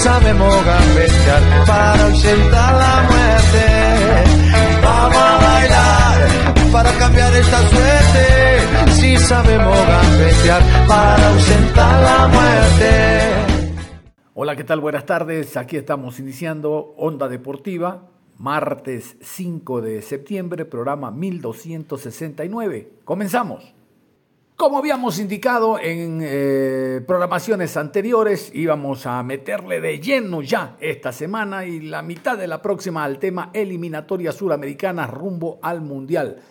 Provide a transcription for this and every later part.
Sabemos gambetear para ausentar la muerte. Vamos a bailar para cambiar esta suerte. Si sabemos gambetear para ausentar la muerte. Hola, ¿qué tal? Buenas tardes. Aquí estamos iniciando Onda Deportiva, martes 5 de septiembre, programa 1269. Comenzamos. Como habíamos indicado en eh, programaciones anteriores, íbamos a meterle de lleno ya esta semana y la mitad de la próxima al tema eliminatoria suramericana rumbo al Mundial.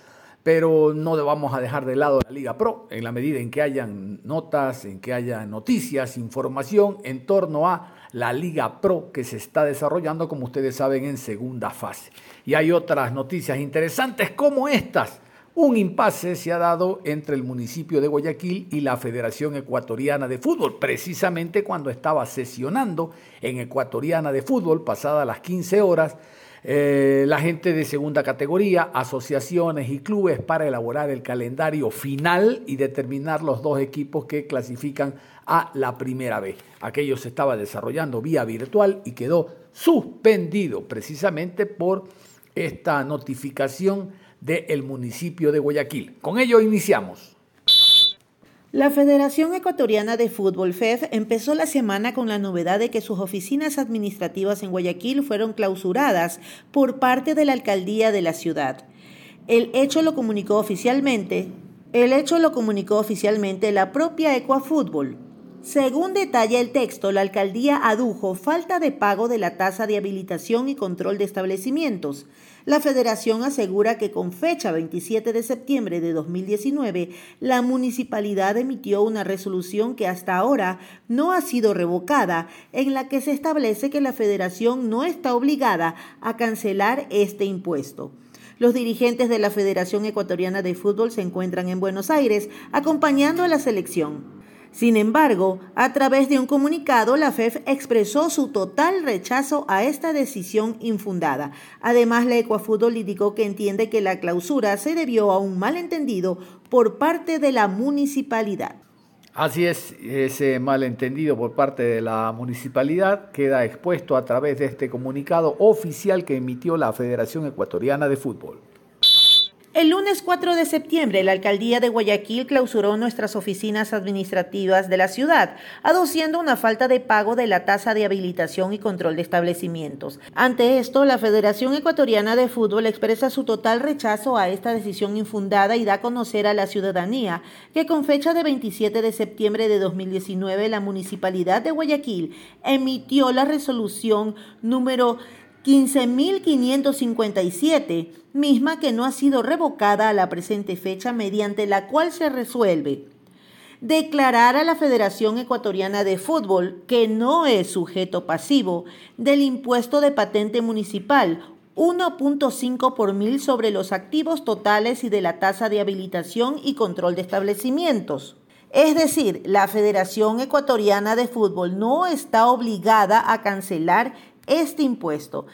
Pero no vamos a dejar de lado la Liga Pro en la medida en que hayan notas, en que haya noticias, información en torno a la Liga Pro que se está desarrollando, como ustedes saben, en segunda fase. Y hay otras noticias interesantes como estas un impasse se ha dado entre el municipio de Guayaquil y la Federación Ecuatoriana de Fútbol, precisamente cuando estaba sesionando en Ecuatoriana de Fútbol, pasadas las 15 horas, eh, la gente de segunda categoría, asociaciones y clubes para elaborar el calendario final y determinar los dos equipos que clasifican a la primera vez. Aquello se estaba desarrollando vía virtual y quedó suspendido precisamente por esta notificación del municipio de Guayaquil. Con ello iniciamos. La Federación Ecuatoriana de Fútbol FEF empezó la semana con la novedad de que sus oficinas administrativas en Guayaquil fueron clausuradas por parte de la alcaldía de la ciudad. El hecho lo comunicó oficialmente, el hecho lo comunicó oficialmente la propia Ecuafútbol. Según detalla el texto, la alcaldía adujo falta de pago de la tasa de habilitación y control de establecimientos. La federación asegura que con fecha 27 de septiembre de 2019, la municipalidad emitió una resolución que hasta ahora no ha sido revocada, en la que se establece que la federación no está obligada a cancelar este impuesto. Los dirigentes de la Federación Ecuatoriana de Fútbol se encuentran en Buenos Aires acompañando a la selección. Sin embargo, a través de un comunicado, la FEF expresó su total rechazo a esta decisión infundada. Además, la Ecuafútbol indicó que entiende que la clausura se debió a un malentendido por parte de la municipalidad. Así es, ese malentendido por parte de la municipalidad queda expuesto a través de este comunicado oficial que emitió la Federación Ecuatoriana de Fútbol. El lunes 4 de septiembre, la alcaldía de Guayaquil clausuró nuestras oficinas administrativas de la ciudad, aduciendo una falta de pago de la tasa de habilitación y control de establecimientos. Ante esto, la Federación Ecuatoriana de Fútbol expresa su total rechazo a esta decisión infundada y da a conocer a la ciudadanía que con fecha de 27 de septiembre de 2019, la Municipalidad de Guayaquil emitió la resolución número 15.557, misma que no ha sido revocada a la presente fecha mediante la cual se resuelve declarar a la Federación Ecuatoriana de Fútbol que no es sujeto pasivo del impuesto de patente municipal 1.5 por mil sobre los activos totales y de la tasa de habilitación y control de establecimientos. Es decir, la Federación Ecuatoriana de Fútbol no está obligada a cancelar este impuesto.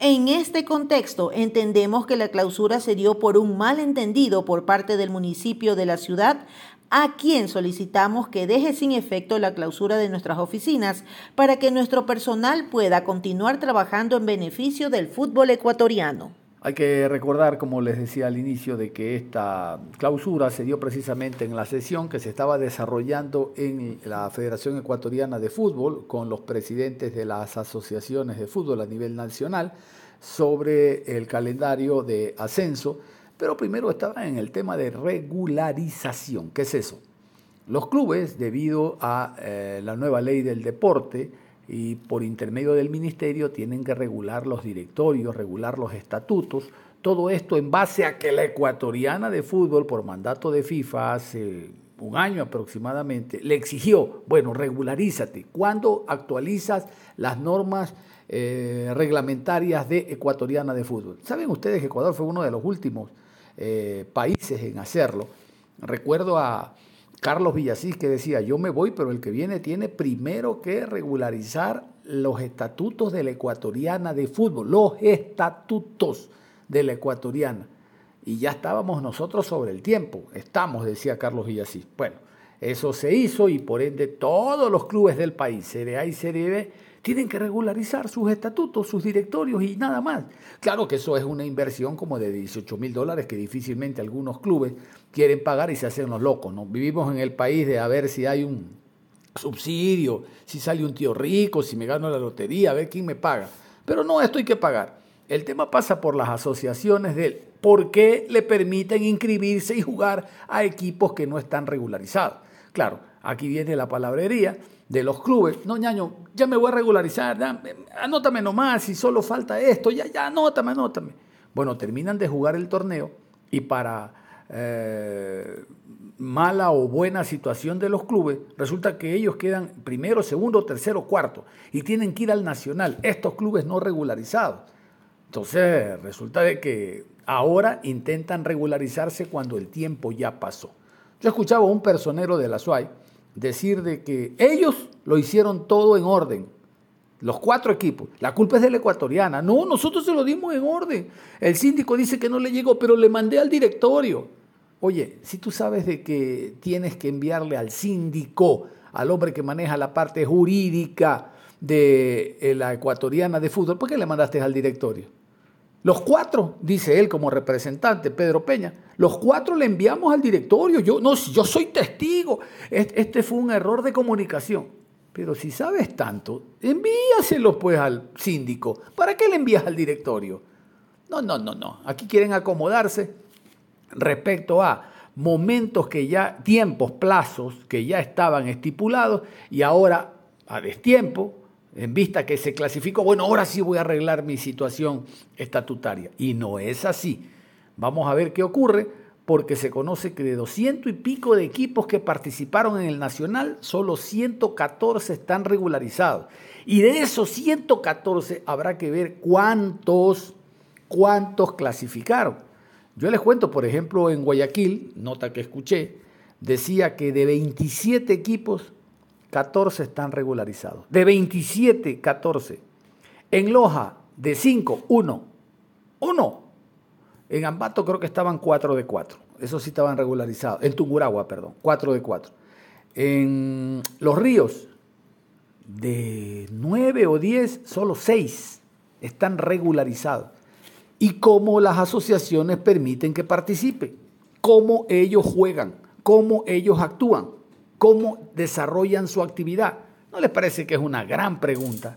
En este contexto, entendemos que la clausura se dio por un malentendido por parte del municipio de la ciudad, a quien solicitamos que deje sin efecto la clausura de nuestras oficinas para que nuestro personal pueda continuar trabajando en beneficio del fútbol ecuatoriano. Hay que recordar, como les decía al inicio, de que esta clausura se dio precisamente en la sesión que se estaba desarrollando en la Federación Ecuatoriana de Fútbol con los presidentes de las asociaciones de fútbol a nivel nacional sobre el calendario de ascenso Pero primero estaba en el tema de regularización. ¿Qué es eso? Los clubes, debido a eh, la nueva ley del deporte y por intermedio del ministerio, tienen que regular los directorios, regular los estatutos. Todo esto en base a que la ecuatoriana de fútbol, por mandato de FIFA, hace un año aproximadamente, le exigió, bueno, regularízate. ¿Cuándo actualizas las normas eh, reglamentarias de ecuatoriana de fútbol? Saben ustedes que Ecuador fue uno de los últimos eh, países en hacerlo. Recuerdo a Carlos Villasís que decía, yo me voy, pero el que viene tiene primero que regularizar los estatutos de la ecuatoriana de fútbol, los estatutos de la ecuatoriana. Y ya estábamos nosotros sobre el tiempo, estamos, decía Carlos Villasís. Bueno, eso se hizo y por ende todos los clubes del país, Serie A y Serie B, tienen que regularizar sus estatutos, sus directorios y nada más. Claro que eso es una inversión como de 18 mil dólares que difícilmente algunos clubes quieren pagar y se hacen los locos. ¿no? Vivimos en el país de a ver si hay un subsidio, si sale un tío rico, si me gano la lotería, a ver quién me paga. Pero no, esto hay que pagar. El tema pasa por las asociaciones de por qué le permiten inscribirse y jugar a equipos que no están regularizados. Claro, aquí viene la palabrería de los clubes, no, ñaño, ya me voy a regularizar, anótame nomás, si solo falta esto, ya, ya, anótame, anótame. Bueno, terminan de jugar el torneo y para eh, mala o buena situación de los clubes, resulta que ellos quedan primero, segundo, tercero, cuarto y tienen que ir al nacional, estos clubes no regularizados. Entonces, resulta de que ahora intentan regularizarse cuando el tiempo ya pasó. Yo escuchaba a un personero de la SUAY, decir de que ellos lo hicieron todo en orden. Los cuatro equipos. La culpa es de la ecuatoriana. No, nosotros se lo dimos en orden. El síndico dice que no le llegó, pero le mandé al directorio. Oye, si tú sabes de que tienes que enviarle al síndico, al hombre que maneja la parte jurídica de eh, la ecuatoriana de fútbol, ¿por qué le mandaste al directorio? Los cuatro, dice él como representante, Pedro Peña, los cuatro le enviamos al directorio. Yo, no, yo soy testigo. Este fue un error de comunicación. Pero si sabes tanto, envíaselo pues al síndico. ¿Para qué le envías al directorio? No, no, no, no. Aquí quieren acomodarse respecto a momentos que ya, tiempos, plazos que ya estaban estipulados y ahora a destiempo en vista que se clasificó, bueno, ahora sí voy a arreglar mi situación estatutaria. Y no es así. Vamos a ver qué ocurre, porque se conoce que de 200 y pico de equipos que participaron en el Nacional, solo 114 están regularizados. Y de esos 114 habrá que ver cuántos, cuántos clasificaron. Yo les cuento, por ejemplo, en Guayaquil, nota que escuché, decía que de 27 equipos, 14 están regularizados. De 27, 14. En Loja, de 5, 1. 1. En Ambato creo que estaban 4 de 4. Eso sí estaban regularizados. En Tunguragua, perdón, 4 de 4. En Los Ríos, de 9 o 10, solo 6 están regularizados. Y cómo las asociaciones permiten que participen, cómo ellos juegan, cómo ellos actúan cómo desarrollan su actividad. ¿No les parece que es una gran pregunta?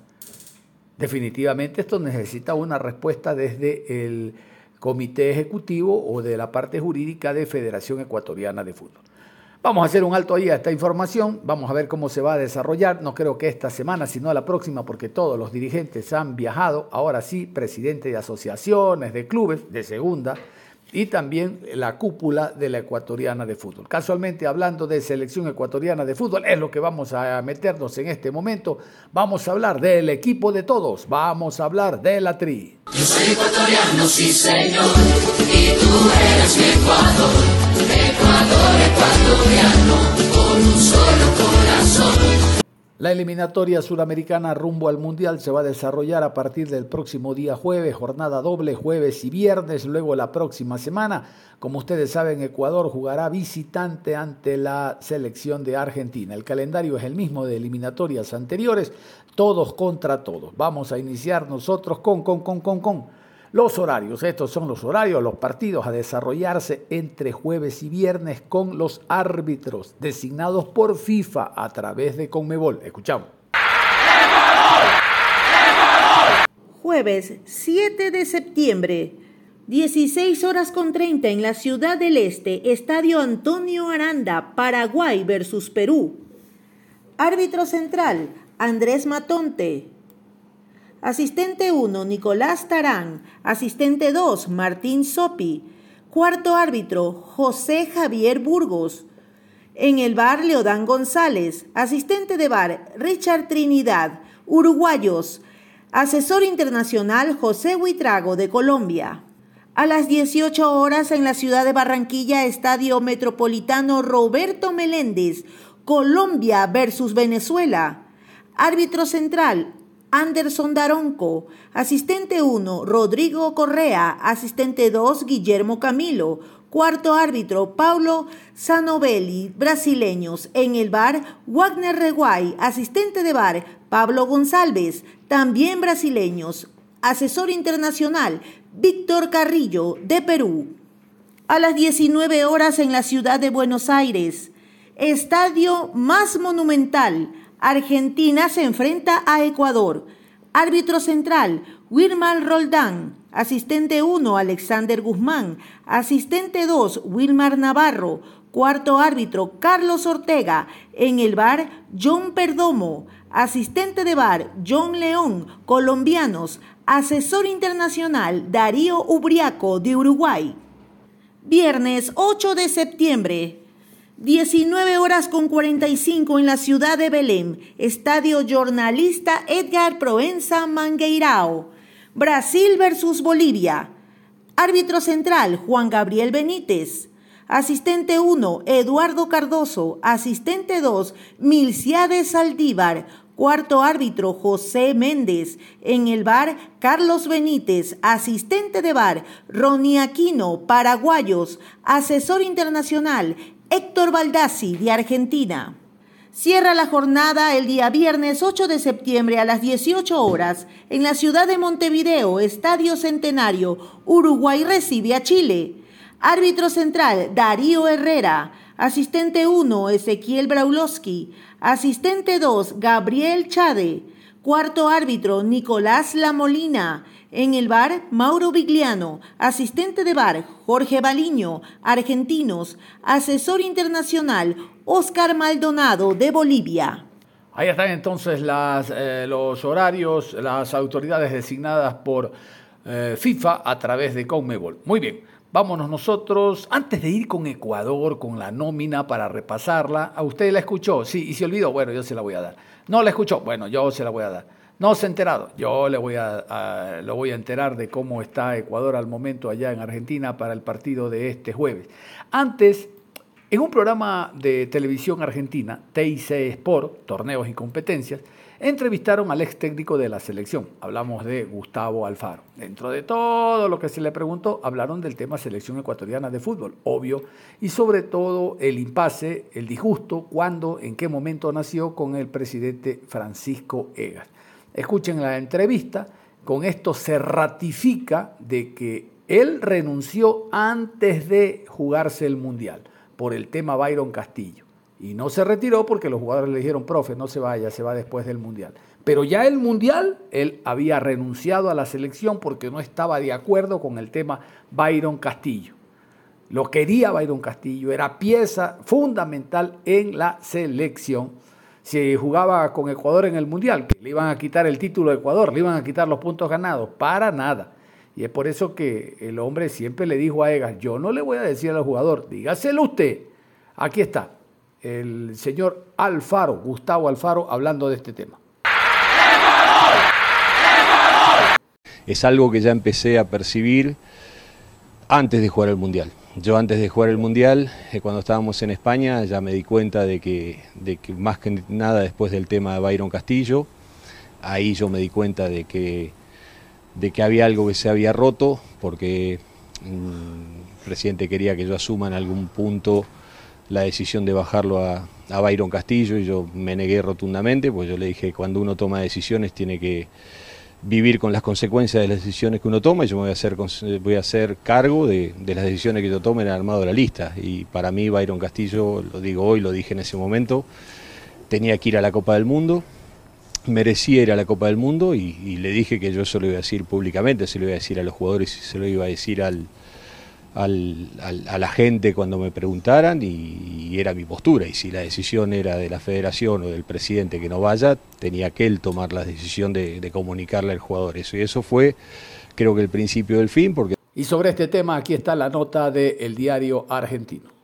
Definitivamente esto necesita una respuesta desde el comité ejecutivo o de la parte jurídica de Federación Ecuatoriana de Fútbol. Vamos a hacer un alto ahí a esta información, vamos a ver cómo se va a desarrollar, no creo que esta semana, sino la próxima, porque todos los dirigentes han viajado, ahora sí, presidente de asociaciones, de clubes, de segunda, y también la cúpula de la ecuatoriana de fútbol. Casualmente, hablando de selección ecuatoriana de fútbol, es lo que vamos a meternos en este momento. Vamos a hablar del equipo de todos, vamos a hablar de la tri. Yo soy ecuatoriano, sí señor, y tú eres mi Ecuador, Ecuador ecuatoriano, con un solo corazón. La eliminatoria suramericana rumbo al Mundial se va a desarrollar a partir del próximo día jueves, jornada doble jueves y viernes, luego la próxima semana. Como ustedes saben, Ecuador jugará visitante ante la selección de Argentina. El calendario es el mismo de eliminatorias anteriores, todos contra todos. Vamos a iniciar nosotros con, con, con, con, con los horarios, estos son los horarios, los partidos a desarrollarse entre jueves y viernes con los árbitros designados por FIFA a través de Conmebol. Escuchamos. Jueves 7 de septiembre, 16 horas con 30 en la Ciudad del Este, Estadio Antonio Aranda, Paraguay versus Perú. Árbitro central, Andrés Matonte. Asistente 1, Nicolás Tarán. Asistente 2, Martín Sopi. Cuarto árbitro, José Javier Burgos. En el bar, Leodán González. Asistente de bar, Richard Trinidad. Uruguayos. Asesor internacional, José Huitrago de Colombia. A las 18 horas en la ciudad de Barranquilla, Estadio Metropolitano Roberto Meléndez, Colombia versus Venezuela. Árbitro central, Anderson Daronco. Asistente 1, Rodrigo Correa. Asistente 2, Guillermo Camilo. Cuarto árbitro, Paulo Sanovelli, brasileños. En el bar, Wagner Reguay. Asistente de bar, Pablo González, también brasileños. Asesor internacional, Víctor Carrillo, de Perú. A las 19 horas en la ciudad de Buenos Aires, estadio más monumental, Argentina se enfrenta a Ecuador. Árbitro central, Wilmar Roldán. Asistente 1, Alexander Guzmán. Asistente 2, Wilmar Navarro. Cuarto árbitro, Carlos Ortega. En el bar, John Perdomo. Asistente de bar, John León. Colombianos. Asesor internacional Darío Ubriaco de Uruguay. Viernes 8 de septiembre. 19 horas con 45 en la ciudad de Belém. Estadio Jornalista Edgar Proenza Mangueirao. Brasil versus Bolivia. Árbitro central Juan Gabriel Benítez. Asistente 1 Eduardo Cardoso. Asistente 2 Milciades Saldívar. Cuarto árbitro, José Méndez. En el bar, Carlos Benítez. Asistente de bar, Ronnie Aquino, paraguayos. Asesor internacional, Héctor Baldassi, de Argentina. Cierra la jornada el día viernes 8 de septiembre a las 18 horas en la ciudad de Montevideo, Estadio Centenario. Uruguay recibe a Chile. Árbitro central, Darío Herrera. Asistente 1, Ezequiel Braulowski. Asistente 2, Gabriel Chade. Cuarto árbitro, Nicolás Lamolina. En el bar, Mauro Vigliano. Asistente de bar, Jorge Baliño. Argentinos. Asesor internacional, Oscar Maldonado, de Bolivia. Ahí están entonces eh, los horarios, las autoridades designadas por eh, FIFA a través de Conmebol. Muy bien. Vámonos nosotros, antes de ir con Ecuador, con la nómina para repasarla, ¿a usted la escuchó? Sí, y se olvidó, bueno, yo se la voy a dar. No la escuchó, bueno, yo se la voy a dar. No se ha enterado, yo le voy a, lo voy a enterar de cómo está Ecuador al momento allá en Argentina para el partido de este jueves. Antes, en un programa de televisión argentina, TIC Sport, Torneos y Competencias, entrevistaron al ex técnico de la selección. Hablamos de Gustavo Alfaro. Dentro de todo lo que se le preguntó, hablaron del tema selección ecuatoriana de fútbol, obvio, y sobre todo el impasse, el disgusto, cuándo, en qué momento nació con el presidente Francisco Egas. Escuchen la entrevista, con esto se ratifica de que él renunció antes de jugarse el Mundial por el tema Byron Castillo. Y no se retiró porque los jugadores le dijeron, profe, no se vaya, se va después del Mundial. Pero ya el Mundial, él había renunciado a la selección porque no estaba de acuerdo con el tema Byron Castillo. Lo quería Byron Castillo, era pieza fundamental en la selección. Si jugaba con Ecuador en el Mundial, que le iban a quitar el título a Ecuador, le iban a quitar los puntos ganados, para nada. Y es por eso que el hombre siempre le dijo a Egas, yo no le voy a decir al jugador, dígaselo usted. Aquí está, el señor Alfaro, Gustavo Alfaro, hablando de este tema. Es algo que ya empecé a percibir antes de jugar el Mundial. Yo antes de jugar el Mundial, eh, cuando estábamos en España, ya me di cuenta de que, de que más que nada después del tema de Byron Castillo, ahí yo me di cuenta de que, de que había algo que se había roto, porque mm, el presidente quería que yo asuma en algún punto la decisión de bajarlo a, Byron Castillo y yo me negué rotundamente, pues yo le dije, cuando uno toma decisiones tiene que vivir con las consecuencias de las decisiones que uno toma y yo me voy a hacer, voy a hacer cargo de, las decisiones que yo tome en el armado de la lista. Y para mí Byron Castillo, lo digo hoy, lo dije en ese momento, tenía que ir a la Copa del Mundo, merecía ir a la Copa del Mundo y, le dije que yo se lo iba a decir públicamente, se lo iba a decir a los jugadores y se lo iba a decir al, a la gente cuando me preguntaran y, era mi postura. Y si la decisión era de la federación o del presidente que no vaya, tenía que él tomar la decisión de, comunicarle al jugador eso. Y eso fue, creo que el principio del fin. Porque... Y sobre este tema, aquí está la nota del diario argentino.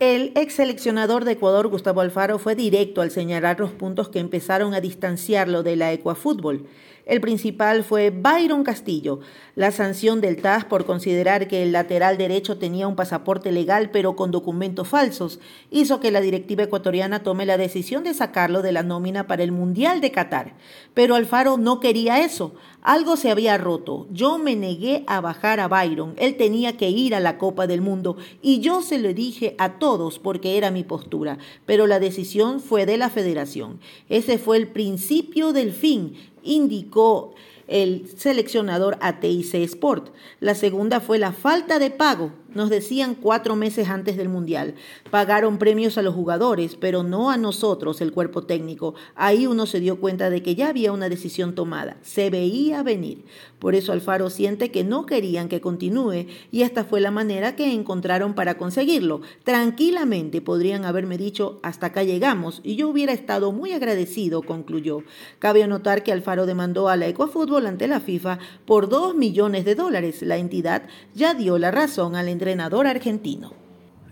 El ex seleccionador de Ecuador, Gustavo Alfaro, fue directo al señalar los puntos que empezaron a distanciarlo de la Ecuafútbol. El principal fue Byron Castillo, la sanción del TAS por considerar que el lateral derecho tenía un pasaporte legal pero con documentos falsos, hizo que la directiva ecuatoriana tome la decisión de sacarlo de la nómina para el Mundial de Qatar. Pero Alfaro no quería eso. Algo se había roto. Yo me negué a bajar a Byron. Él tenía que ir a la Copa del Mundo y yo se lo dije a todos porque era mi postura. Pero la decisión fue de la federación. Ese fue el principio del fin indicó el seleccionador ATIC Sport. La segunda fue la falta de pago nos decían cuatro meses antes del Mundial. Pagaron premios a los jugadores, pero no a nosotros, el cuerpo técnico. Ahí uno se dio cuenta de que ya había una decisión tomada. Se veía venir. Por eso Alfaro siente que no querían que continúe y esta fue la manera que encontraron para conseguirlo. Tranquilamente podrían haberme dicho hasta acá llegamos y yo hubiera estado muy agradecido, concluyó. Cabe anotar que Alfaro demandó a la Ecuafútbol ante la FIFA por dos millones de dólares. La entidad ya dio la razón al entrenador argentino.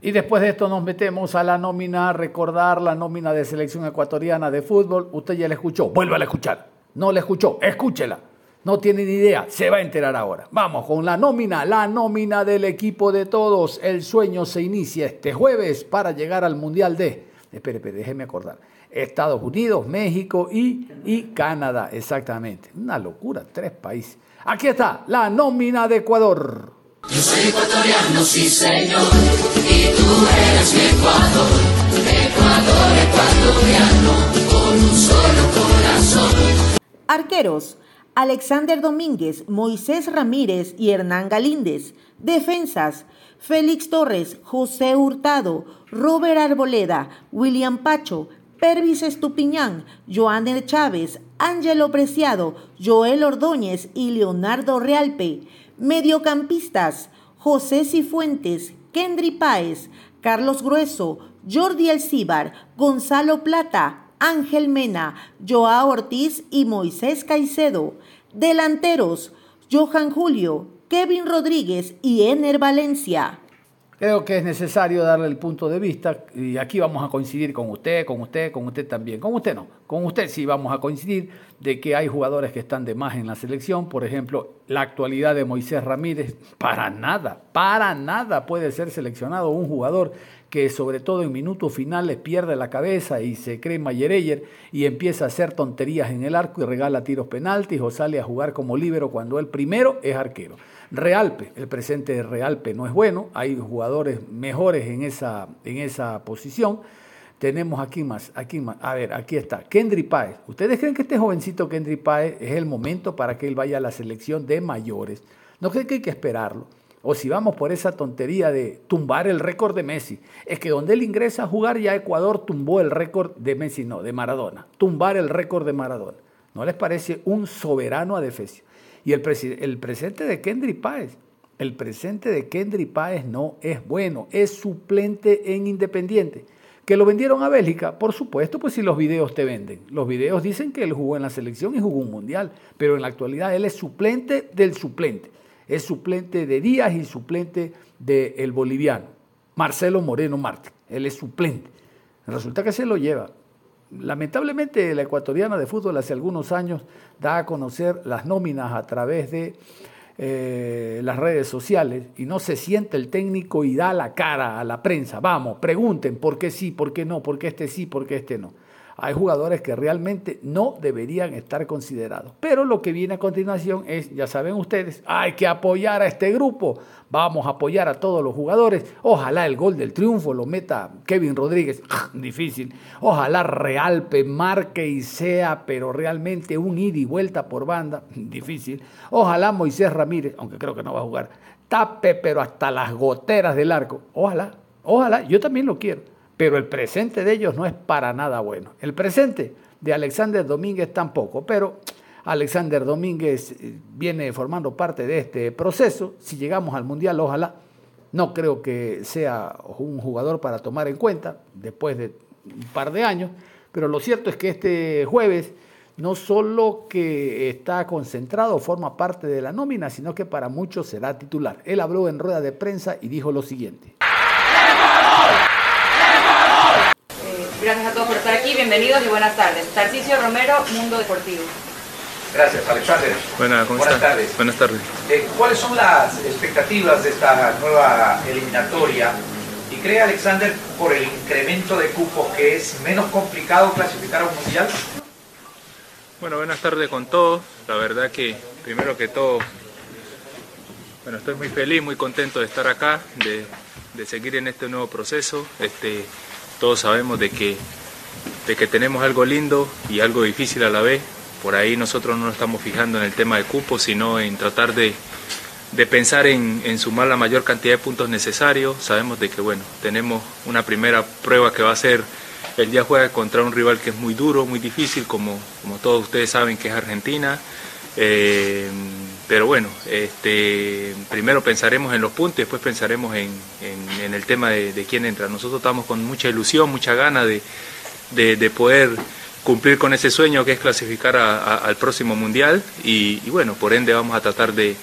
Y después de esto nos metemos a la nómina, recordar la nómina de selección ecuatoriana de fútbol. Usted ya la escuchó, vuelva a escuchar. No la escuchó, escúchela. No tiene ni idea, se va a enterar ahora. Vamos con la nómina, la nómina del equipo de todos. El sueño se inicia este jueves para llegar al Mundial de... Espere, espere, déjeme acordar. Estados Unidos, México y, y Canadá, exactamente. Una locura, tres países. Aquí está la nómina de Ecuador. Yo soy ecuatoriano, sí señor, y tú eres mi Ecuador, Ecuador ecuatoriano, con un solo corazón. Arqueros, Alexander Domínguez, Moisés Ramírez y Hernán Galíndez. Defensas, Félix Torres, José Hurtado, Robert Arboleda, William Pacho, Pervis Estupiñán, Joaner Chávez, Ángelo Preciado, Joel Ordóñez y Leonardo Realpe. Mediocampistas, José Cifuentes, Kendry Páez, Carlos Grueso, Jordi Elcíbar, Gonzalo Plata, Ángel Mena, Joao Ortiz y Moisés Caicedo. Delanteros, Johan Julio, Kevin Rodríguez y Ener Valencia. Creo que es necesario darle el punto de vista y aquí vamos a coincidir con usted, con usted, con usted también. Con usted no, con usted sí vamos a coincidir de que hay jugadores que están de más en la selección. Por ejemplo, la actualidad de Moisés Ramírez, para nada, para nada puede ser seleccionado un jugador que sobre todo en minutos finales pierde la cabeza y se cree Mayereyer y empieza a hacer tonterías en el arco y regala tiros penaltis o sale a jugar como líbero cuando él primero es arquero. Realpe, el presente de Realpe no es bueno, hay jugadores mejores en esa, en esa posición. Tenemos aquí más, aquí más. A ver, aquí está. Kendry Páez. ¿Ustedes creen que este jovencito Kendry Páez es el momento para que él vaya a la selección de mayores? ¿No creen que hay que esperarlo? O si vamos por esa tontería de tumbar el récord de Messi. Es que donde él ingresa a jugar ya Ecuador tumbó el récord de Messi, no, de Maradona. Tumbar el récord de Maradona. ¿No les parece un soberano adefesio? Y el, el presente de Kendry Páez, el presente de Kendry Páez no es bueno, es suplente en Independiente. Que lo vendieron a Bélgica, por supuesto, pues si los videos te venden. Los videos dicen que él jugó en la selección y jugó un mundial, pero en la actualidad él es suplente del suplente. Es suplente de Díaz y suplente del boliviano, Marcelo Moreno Martín. Él es suplente. Resulta que se lo lleva. Lamentablemente la ecuatoriana de fútbol hace algunos años da a conocer las nóminas a través de eh, las redes sociales y no se siente el técnico y da la cara a la prensa. Vamos, pregunten por qué sí, por qué no, por qué este sí, por qué este no hay jugadores que realmente no deberían estar considerados. Pero lo que viene a continuación es, ya saben ustedes, hay que apoyar a este grupo. Vamos a apoyar a todos los jugadores. Ojalá el gol del triunfo lo meta Kevin Rodríguez. Difícil. Ojalá Realpe marque y sea, pero realmente un ida y vuelta por banda. Difícil. Ojalá Moisés Ramírez, aunque creo que no va a jugar, tape, pero hasta las goteras del arco. Ojalá, ojalá, yo también lo quiero pero el presente de ellos no es para nada bueno. El presente de Alexander Domínguez tampoco, pero Alexander Domínguez eh, viene formando parte de este proceso. Si llegamos al Mundial, ojalá. No creo que sea un jugador para tomar en cuenta después de un par de años, pero lo cierto es que este jueves no solo que está concentrado, forma parte de la nómina, sino que para muchos será titular. Él habló en rueda de prensa y dijo lo siguiente. Gracias a todos por estar aquí, bienvenidos y buenas tardes. Tarcisio Romero, Mundo Deportivo. Gracias, Alexander. Buenas, Buenas tardes. Buenas tardes. Eh, ¿Cuáles son las expectativas de esta nueva eliminatoria? ¿Y cree Alexander por el incremento de cupos que es menos complicado clasificar a un mundial? Bueno, buenas tardes con todos. La verdad que primero que todo, bueno, estoy muy feliz, muy contento de estar acá, de, de seguir en este nuevo proceso. Este, todos sabemos de que, de que tenemos algo lindo y algo difícil a la vez. Por ahí nosotros no nos estamos fijando en el tema de cupos, sino en tratar de, de pensar en, sumar la mayor cantidad de puntos necesarios. Sabemos de que bueno, tenemos una primera prueba que va a ser el día juega contra un rival que es muy duro, muy difícil, como, como todos ustedes saben que es Argentina. Eh, pero bueno, este, primero pensaremos en los puntos y después pensaremos en, en, el tema de, quién entra. Nosotros estamos con mucha ilusión, mucha gana de, de poder cumplir con ese sueño que es clasificar al próximo mundial y, bueno, por ende vamos a tratar de,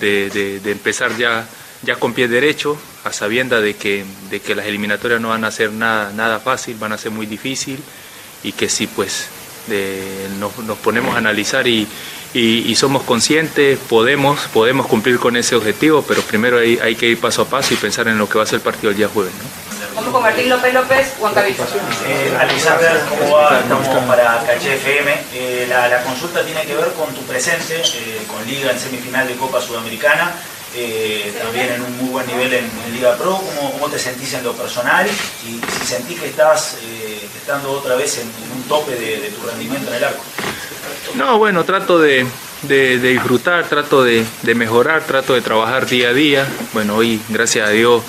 empezar ya, ya con pie derecho, a sabienda de que, de que las eliminatorias no van a ser nada, nada fácil, van a ser muy difícil y que si pues nos, nos, ponemos a analizar y, y, y, somos conscientes, podemos, podemos cumplir con ese objetivo, pero primero hay, hay, que ir paso a paso y pensar en lo que va a ser el partido el día jueves. ¿no? Vamos con Martín López López, Huancavizo. Eh, Alexander, ¿cómo va? Estamos para Caché FM. Eh, la, la, consulta tiene que ver con tu presente, eh, con Liga en semifinal de Copa Sudamericana. Eh, también en un muy buen nivel en, en Liga Pro, ¿Cómo, ¿Cómo, te sentís en lo personal y si sentís que estás eh, estando otra vez en, en un tope de, de, tu rendimiento en el arco. No, bueno, trato de, de, de disfrutar, trato de, mejorar, trato de trabajar día a día. Bueno, hoy, gracias a Dios,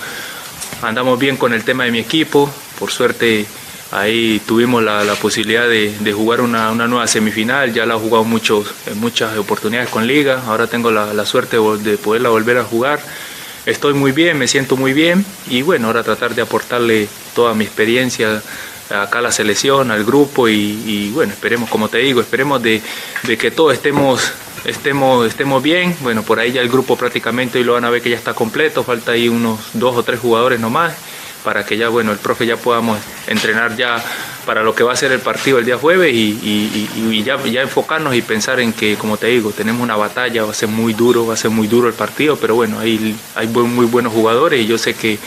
andamos bien con el tema de mi equipo, por suerte ahí tuvimos la, la posibilidad de, de jugar una, una, nueva semifinal, ya la he jugado muchos, en muchas oportunidades con liga, ahora tengo la, la, suerte de poderla volver a jugar. Estoy muy bien, me siento muy bien y bueno, ahora tratar de aportarle toda mi experiencia acá la selección, al grupo y, y bueno, esperemos, como te digo, esperemos de, que todos estemos estemos, estemos bien. Bueno, por ahí ya el grupo prácticamente hoy lo van a ver que ya está completo, falta ahí unos dos o tres jugadores nomás para que ya bueno el profe ya podamos entrenar ya para lo que va a ser el partido el día jueves y, y, y, ya, enfocarnos y pensar en que como te digo tenemos una batalla va a ser muy duro va a ser muy duro el partido pero bueno ahí hay muy buenos jugadores y yo sé que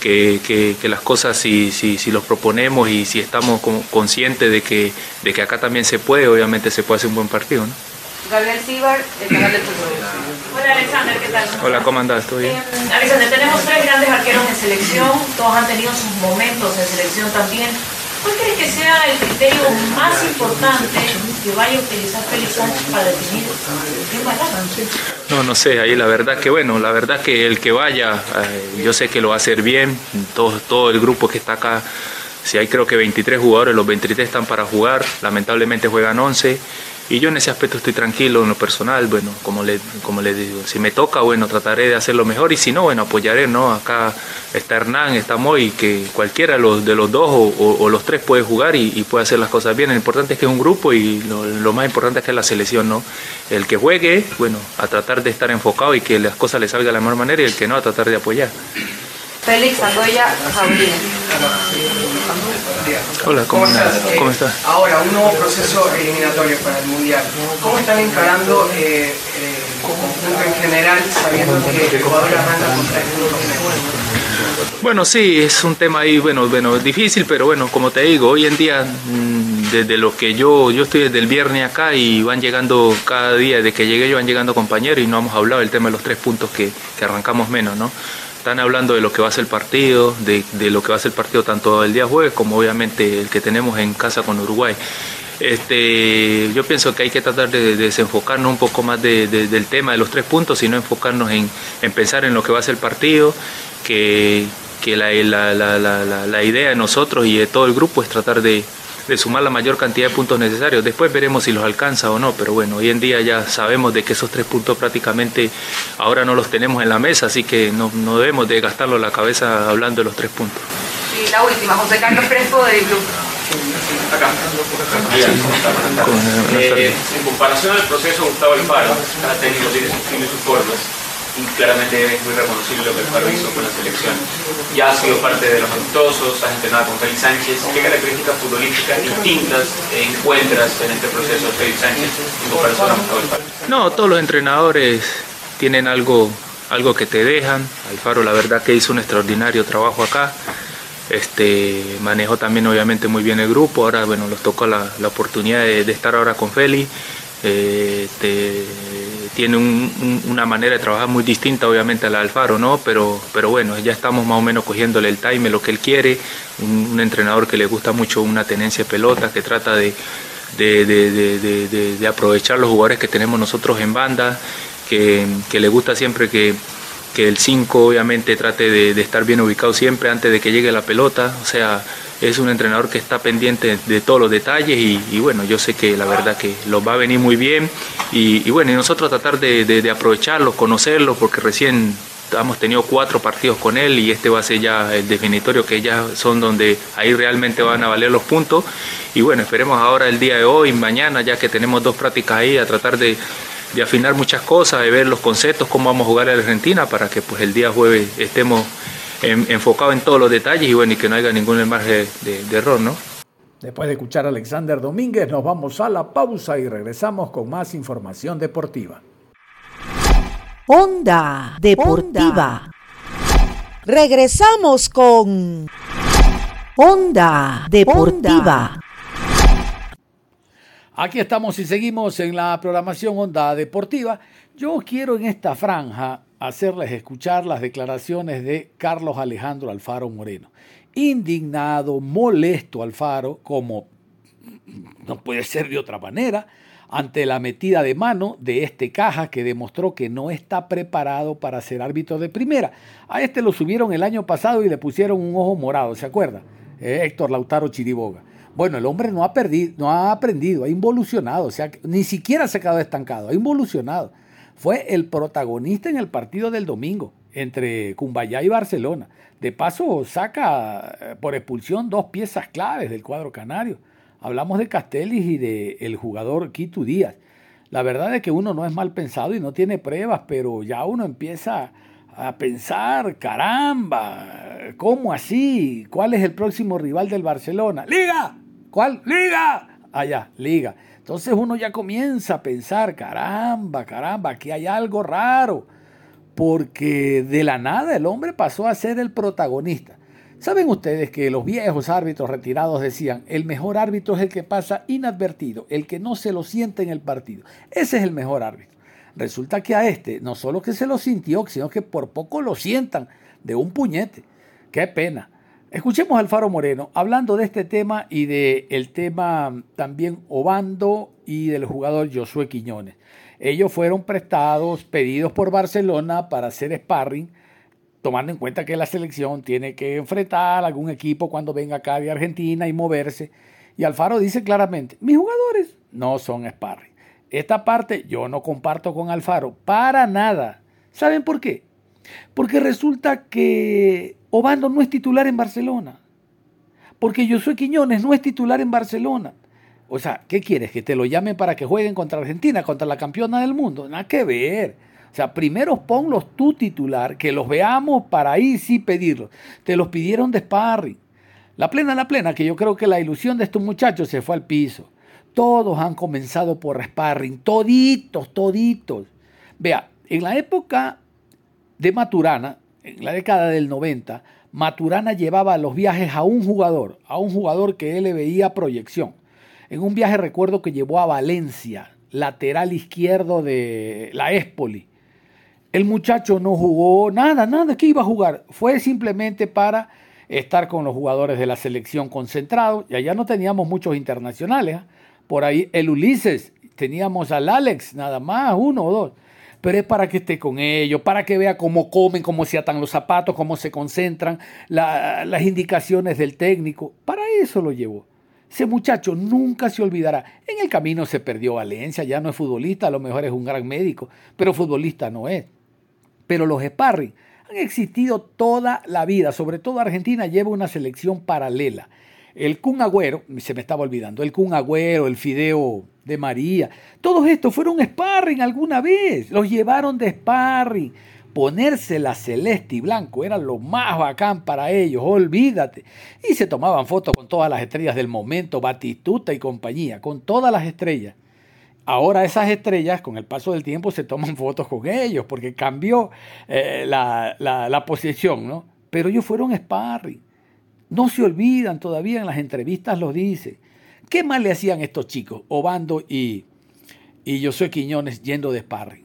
que, que, que, las cosas si, si, si, los proponemos y si estamos conscientes de que, de que acá también se puede, obviamente se puede hacer un buen partido. ¿no? Gabriel Cibar, del canal fútbol. Hola Alexander, ¿qué tal? Hola, ¿cómo andás? ¿Todo bien? Eh, Alexander, tenemos tres grandes arqueros en selección, todos han tenido sus momentos en selección también. ¿Cuál crees que sea el criterio más importante que vaya a utilizar Félix Sánchez para definir quién va a? No, no sé, ahí la verdad que bueno, la verdad que el que vaya, eh, yo sé que lo va a hacer bien, todo, todo el grupo que está acá, si hay creo que 23 jugadores, los 23 están para jugar, lamentablemente juegan 11 y yo en ese aspecto estoy tranquilo en lo personal, bueno, como le, como le digo, si me toca, bueno, trataré de hacerlo mejor y si no, bueno, apoyaré, ¿no? Acá está Hernán, está Moy, que cualquiera de los, dos o, los tres puede jugar y, puede hacer las cosas bien. Lo importante es que es un grupo y lo, más importante es que es la selección, ¿no? El que juegue, bueno, a tratar de estar enfocado y que las cosas le salgan de la mejor manera y el que no, a tratar de apoyar. Félix Andoya Jaulín. Hola, ¿cómo, ¿Cómo estás? Eh, ¿Cómo estás? Ahora, un nuevo proceso eliminatorio para el Mundial. ¿Cómo están encarando eh, eh, el conjunto en general, sabiendo que Ecuador arranca contra el mundo bueno, sí, es un tema ahí, bueno, bueno, difícil, pero bueno, como te digo, hoy en día, desde lo que yo, yo estoy desde el viernes acá y van llegando cada día, desde que llegué yo van llegando compañeros y no hemos hablado del tema de los tres puntos que, que arrancamos menos, ¿no? Están hablando de lo que va a ser el partido, de, lo que va a ser el partido tanto el día jueves como obviamente el que tenemos en casa con Uruguay. Este, yo pienso que hay que tratar de, de desenfocarnos un poco más de, del tema de los tres puntos, sino enfocarnos en, en, pensar en lo que va a ser el partido, que, la, la, idea de nosotros y de todo el grupo es tratar de, de, sumar la mayor cantidad de puntos necesarios. Después veremos si los alcanza o no, pero bueno, hoy en día ya sabemos de que esos tres puntos prácticamente ahora no los tenemos en la mesa, así que no, no debemos de gastarlo la cabeza hablando de los tres puntos. Y la última, José Carlos Fresco de Club. Eh, en comparación al proceso, Gustavo Alfaro ha tenido tiene sus y sus formas claramente es muy reconocible lo que Alfaro hizo con la selección. Ya ha sido parte de los amistosos, has entrenado con Félix Sánchez. ¿Qué características futbolísticas distintas encuentras en este proceso Félix Sánchez en comparación a? No, todos los entrenadores tienen algo, algo que te dejan. Alfaro la verdad que hizo un extraordinario trabajo acá. Este, manejó también obviamente muy bien el grupo, ahora bueno, nos tocó la, oportunidad de, estar ahora con Feli. Eh, este, tiene una manera de trabajar muy distinta obviamente a la Alfaro, ¿no? Pero, pero bueno, ya estamos más o menos cogiéndole el time, lo que él quiere, un, entrenador que le gusta mucho una tenencia de pelota, que trata de, de, aprovechar los jugadores que tenemos nosotros en banda, que, le gusta siempre que el 5 obviamente trate de, estar bien ubicado siempre antes de que llegue la pelota, o sea, es un entrenador que está pendiente de todos los detalles y, bueno, yo sé que la verdad que los va a venir muy bien y, bueno, y nosotros tratar de, de, aprovecharlos, conocerlos, porque recién hemos tenido cuatro partidos con él y este va a ser ya el definitorio que ya son donde ahí realmente van a valer los puntos. Y bueno, esperemos ahora el día de hoy, mañana, ya que tenemos dos prácticas ahí, a tratar de de afinar muchas cosas, de ver los conceptos, cómo vamos a jugar a la Argentina para que pues el día jueves estemos enfocados en todos los detalles y bueno, y que no haya ningún margen de, de, error, ¿no? Después de escuchar a Alexander Domínguez, nos vamos a la pausa y regresamos con más información deportiva. Onda Deportiva. Regresamos con Onda Deportiva. Aquí estamos y seguimos en la programación Onda Deportiva. Yo quiero en esta franja hacerles escuchar las declaraciones de Carlos Alejandro Alfaro Moreno. Indignado, molesto Alfaro, como no puede ser de otra manera, ante la metida de mano de este caja que demostró que no está preparado para ser árbitro de primera. A este lo subieron el año pasado y le pusieron un ojo morado, ¿se acuerda? Eh, Héctor Lautaro Chiriboga. Bueno, el hombre no ha perdido, no ha aprendido, ha involucionado, o sea, ni siquiera se ha quedado estancado, ha involucionado. Fue el protagonista en el partido del domingo entre Cumbayá y Barcelona. De paso, saca eh, por expulsión dos piezas claves del cuadro canario. Hablamos de Castellis y del el jugador Quito Díaz. La verdad es que uno no es mal pensado y no tiene pruebas, pero ya uno empieza a pensar, caramba, ¿cómo así? ¿Cuál es el próximo rival del Barcelona? Liga, ¿Cuál? Liga. Allá, liga. Entonces uno ya comienza a pensar, caramba, caramba, aquí hay algo raro. Porque de la nada el hombre pasó a ser el protagonista. ¿Saben ustedes que los viejos árbitros retirados decían, el mejor árbitro es el que pasa inadvertido, el que no se lo siente en el partido? Ese es el mejor árbitro. Resulta que a este no solo que se lo sintió, sino que por poco lo sientan de un puñete. Qué pena. Escuchemos a Alfaro Moreno hablando de este tema y del el tema también Obando y del jugador Josué Quiñones. Ellos fueron prestados, pedidos por Barcelona para hacer sparring, tomando en cuenta que la selección tiene que enfrentar algún equipo cuando venga acá de Argentina y moverse. Y Alfaro dice claramente, mis jugadores no son sparring. Esta parte yo no comparto con Alfaro para nada. ¿Saben por qué? Porque resulta que Obando no es titular en Barcelona. Porque Josué Quiñones no es titular en Barcelona. O sea, ¿qué quieres? ¿Que te lo llamen para que jueguen contra Argentina, contra la campeona del mundo? Nada que ver. O sea, primero ponlos tú titular, que los veamos para ahí sí pedirlos. Te los pidieron de sparring. La plena, la plena, que yo creo que la ilusión de estos muchachos se fue al piso. Todos han comenzado por sparring, toditos, toditos. Vea, en la época de Maturana, en la década del 90, Maturana llevaba los viajes a un jugador, a un jugador que él le veía proyección. En un viaje recuerdo que llevó a Valencia, lateral izquierdo de la Espoli. El muchacho no jugó nada, nada, ¿qué iba a jugar? Fue simplemente para estar con los jugadores de la selección concentrados, y allá no teníamos muchos internacionales. ¿ah? Por ahí el Ulises, teníamos al Alex, nada más, uno o dos. Pero es para que esté con ellos, para que vea cómo comen, cómo se atan los zapatos, cómo se concentran, las indicaciones del técnico. Para eso lo llevó. Ese muchacho nunca se olvidará. En el camino se perdió Valencia, ya no es futbolista, a lo mejor es un gran médico, pero futbolista no es. Pero los sparring han existido toda la vida, sobre todo Argentina lleva una selección paralela. El Kun Agüero, se me estaba olvidando, el Kun Agüero, el Fideo de María, todos estos fueron sparring alguna vez, los llevaron de sparring ponerse la celeste y blanco era lo más bacán para ellos, olvídate. Y se tomaban fotos con todas las estrellas del momento, Batistuta y compañía, con todas las estrellas. Ahora esas estrellas, con el paso del tiempo, se toman fotos con ellos, porque cambió eh, la, la, posición, ¿no? Pero ellos fueron sparring. No se olvidan todavía, en las entrevistas lo dice. ¿Qué mal le hacían estos chicos, Obando y, y Josué Quiñones, yendo de sparring?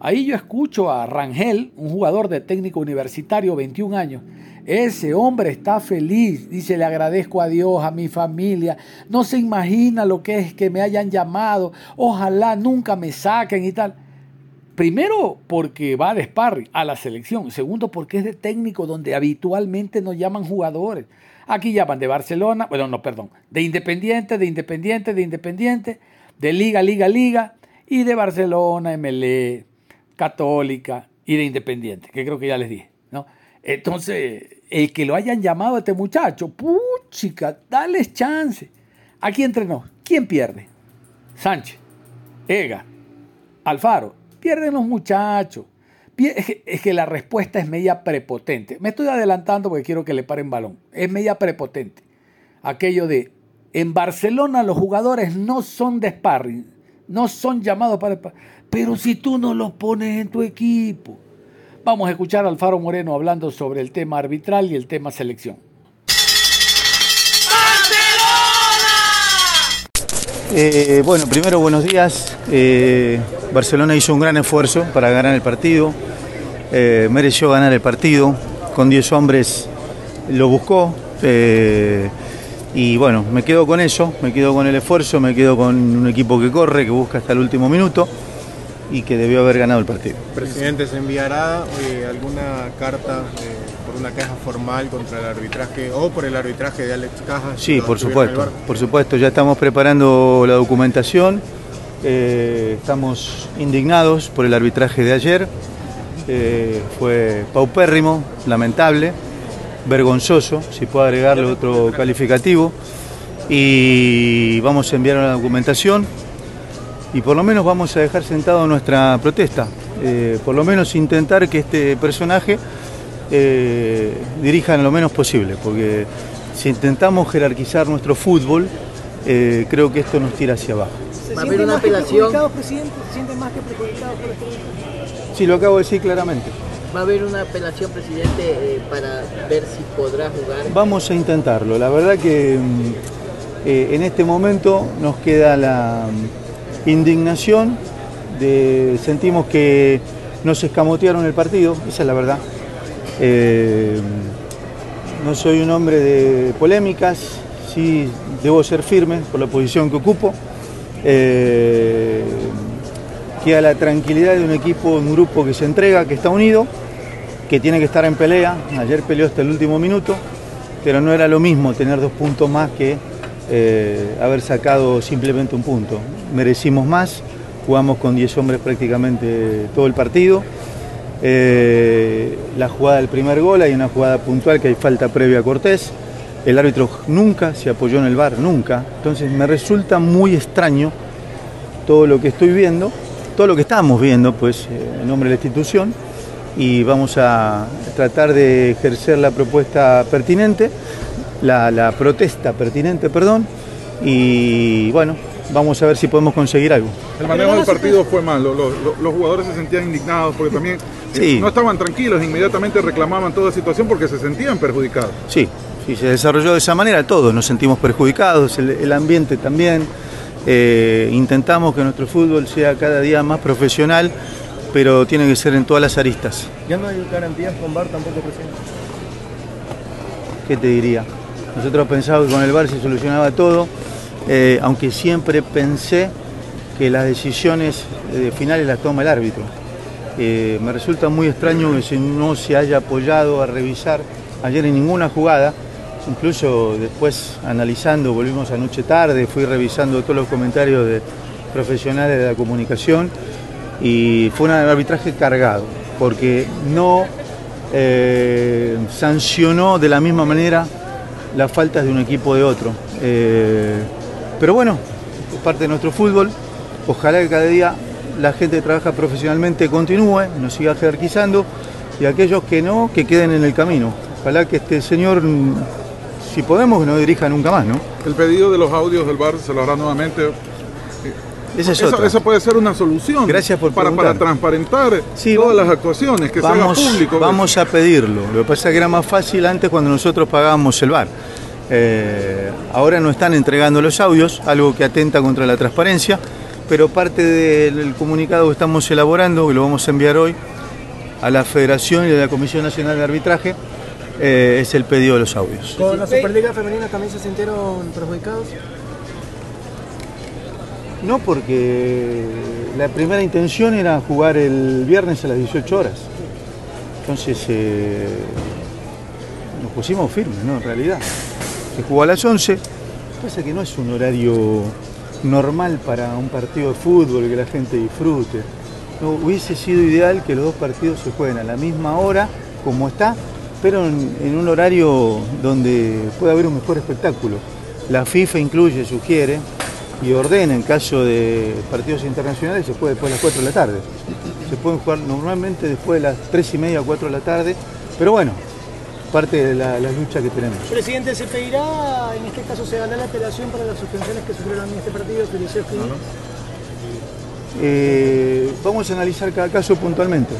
Ahí yo escucho a Rangel, un jugador de técnico universitario, 21 años. Ese hombre está feliz, dice, le agradezco a Dios, a mi familia. No se imagina lo que es que me hayan llamado. Ojalá nunca me saquen y tal. Primero, porque va de sparring a la selección. Segundo, porque es de técnico donde habitualmente nos llaman jugadores. Aquí llaman de Barcelona, bueno, no, perdón, de Independiente, de Independiente, de Independiente, de Liga, Liga, Liga y de Barcelona, MLE, católica y de independiente, que creo que ya les dije. ¿no? Entonces, el que lo hayan llamado a este muchacho, puchica, dale chance. Aquí entrenó. ¿Quién pierde? Sánchez, Ega, Alfaro. Pierden los muchachos. Es que, la respuesta es media prepotente. Me estoy adelantando porque quiero que le paren balón. Es media prepotente. Aquello de, en Barcelona los jugadores no son de sparring, no son llamados para... Pero si tú no los pones en tu equipo. Vamos a escuchar a Alfaro Moreno hablando sobre el tema arbitral y el tema selección. Eh, bueno, primero buenos días. Eh, Barcelona hizo un gran esfuerzo para ganar el partido. Eh, mereció ganar el partido. Con 10 hombres lo buscó. y bueno, me quedo con eso, me quedo con el esfuerzo, me quedo con un equipo que corre, que busca hasta el último minuto y que debió haber ganado el partido. Presidente, ¿se enviará alguna carta por una caja formal contra el arbitraje o por el arbitraje de Alex Cajas? Sí, por supuesto, por supuesto, ya estamos preparando la documentación, eh, estamos indignados por el arbitraje de ayer, fue paupérrimo, lamentable, vergonzoso, si puedo agregarle otro calificativo, y vamos a enviar una documentación y por lo menos vamos a dejar sentado nuestra protesta. Eh, por lo menos intentar que este personaje eh, dirija en lo menos posible, porque si intentamos jerarquizar nuestro fútbol, eh, creo que esto nos tira hacia abajo. ¿Va a haber una apelación? presidente? ¿Se siente más que perjudicado por este Sí, lo acabo de decir claramente. ¿Va a haber una apelación, presidente, para ver si podrá jugar? Vamos a intentarlo. La verdad que mm, en este momento nos queda la indignación, de, sentimos que nos escamotearon el partido, esa es la verdad. Eh, no soy un hombre de polémicas, sí debo ser firme por la posición que ocupo. Eh, queda la tranquilidad de un equipo, un grupo que se entrega, que está unido, que tiene que estar en pelea. Ayer peleó hasta el último minuto, pero no era lo mismo tener dos puntos más que eh, haber sacado simplemente un punto. Merecimos más, jugamos con 10 hombres prácticamente todo el partido. Eh, la jugada del primer gol, hay una jugada puntual que hay falta previa a Cortés. El árbitro nunca se apoyó en el bar, nunca. Entonces me resulta muy extraño todo lo que estoy viendo, todo lo que estamos viendo, pues eh, en nombre de la institución, y vamos a tratar de ejercer la propuesta pertinente la, protesta pertinente, perdón, y bueno, vamos a ver si podemos conseguir algo. El manejo del partido fue malo, los, jugadores se sentían indignados porque también eh, no estaban tranquilos, inmediatamente reclamaban toda la situación porque se sentían perjudicados. Sí, sí, se desarrolló de esa manera, todos nos sentimos perjudicados, el, ambiente también. Eh, intentamos que nuestro fútbol sea cada día más profesional, pero tiene que ser en todas las aristas. ¿Ya no hay garantías con VAR tampoco, presidente? ¿Qué te diría? Nosotros pensábamos que con el VAR se solucionaba todo, eh, aunque siempre pensé que las decisiones eh, finales las toma el árbitro. Eh, me resulta muy extraño que no se haya apoyado a revisar ayer en ninguna jugada, incluso después analizando, volvimos anoche tarde, fui revisando todos los comentarios de profesionales de la comunicación y fue un arbitraje cargado, porque no sancionó de la misma manera las faltas de un equipo de otro. Pero bueno, es parte de nuestro fútbol. Ojalá que cada día la gente que trabaja profesionalmente continúe, nos siga jerarquizando y aquellos que no, que queden en el camino. Ojalá que este señor, si podemos, no dirija nunca más, ¿no? El pedido de los audios del bar se lo hará nuevamente. Esa es eso, eso puede ser una solución. Gracias por para, para transparentar Sí, todas vamos- las actuaciones, que vamos, se haga público. Vamos a pedirlo. Lo que pasa es que era más fácil antes cuando nosotros pagábamos el bar. Eh, ahora no están entregando los audios, algo que atenta contra la transparencia, pero parte del comunicado que estamos elaborando, que lo vamos a enviar hoy a la Federación y a la Comisión Nacional de Arbitraje, eh, es el pedido de los audios. ¿Con la Superliga Femenina también se sintieron perjudicados? No, porque la primera intención era jugar el viernes a las 18 horas. Entonces eh, nos pusimos firmes, ¿no? En realidad. Se jugó a las 11. Pasa que no es un horario normal para un partido de fútbol que la gente disfrute. No, hubiese sido ideal que los dos partidos se jueguen a la misma hora, como está, pero en, un horario donde pueda haber un mejor espectáculo. La FIFA incluye, sugiere y ordena en caso de partidos internacionales se juega después de las 4 de la tarde. Se pueden jugar normalmente después de las 3 y media, 4 de la tarde, pero bueno, parte de la, la lucha que tenemos. Presidente, ¿se pedirá, en este caso, se dará la apelación para las suspensiones que sufrieron en este partido, Felicevski? Eh, vamos a analizar cada caso puntualmente.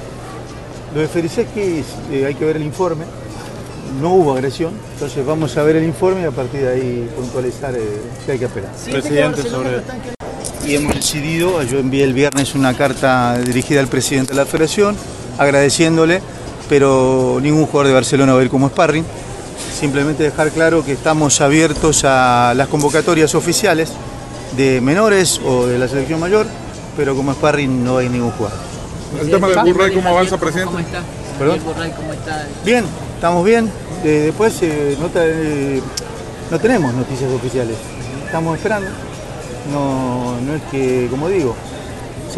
Lo de Feriseski eh, hay que ver el informe. No hubo agresión, entonces vamos a ver el informe y a partir de ahí puntualizar eh, qué hay que apelar. Presidente, sobre... Y hemos decidido, yo envié el viernes una carta dirigida al presidente de la federación, agradeciéndole, pero ningún jugador de Barcelona va a ir como sparring. Simplemente dejar claro que estamos abiertos a las convocatorias oficiales de menores o de la selección mayor, pero como sparring no hay ningún jugador. El tema del Burray, ¿cómo avanza, presidente? ¿Cómo está? ¿Perdón? El Borray, ¿cómo está? Bien, estamos bien. Eh, después eh, no, te- eh, no tenemos noticias oficiales. Estamos esperando. No, no es que, como digo,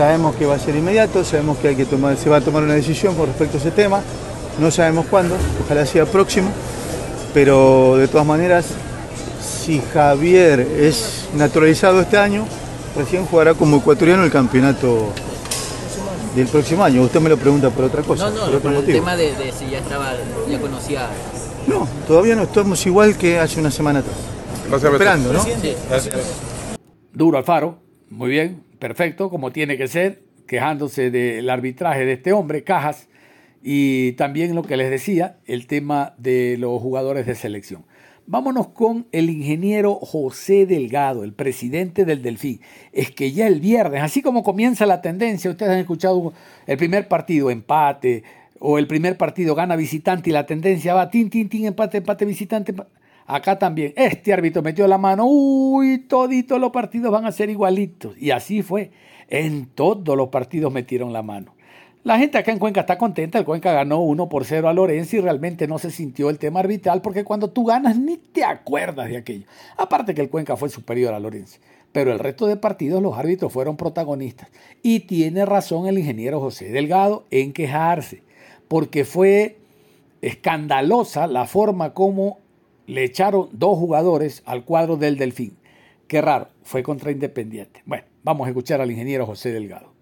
sabemos que va a ser inmediato, sabemos que hay que tomar, se va a tomar una decisión con respecto a ese tema. No sabemos cuándo, ojalá sea próximo. Pero de todas maneras, si Javier es naturalizado este año, recién jugará como ecuatoriano el campeonato del próximo año. Usted me lo pregunta por otra cosa, No, por no, otro por el tema de, de si ya estaba, ya conocía. No, todavía no estamos igual que hace una semana atrás. Gracias, Esperando, ¿no? Sí. Duro Alfaro, muy bien, perfecto, como tiene que ser, quejándose del arbitraje de este hombre, Cajas, y también lo que les decía, el tema de los jugadores de selección. Vámonos con el ingeniero José Delgado, el presidente del Delfín. Es que ya el viernes, así como comienza la tendencia, ustedes han escuchado el primer partido empate, o el primer partido gana visitante y la tendencia va tin, tin, tin, empate, empate, visitante. empa- Acá también, este árbitro metió la mano, uy, toditos los partidos van a ser igualitos. Y así fue. En todos los partidos metieron la mano. La gente acá en Cuenca está contenta, el Cuenca ganó 1 por 0 a Lorenzo y realmente no se sintió el tema arbitral porque cuando tú ganas ni te acuerdas de aquello. Aparte que el Cuenca fue superior a Lorenzo. Pero el resto de partidos los árbitros fueron protagonistas. Y tiene razón el ingeniero José Delgado en quejarse, porque fue escandalosa la forma como le echaron dos jugadores al cuadro del Delfín. Qué raro, fue contra Independiente. Bueno, vamos a escuchar al ingeniero José Delgado.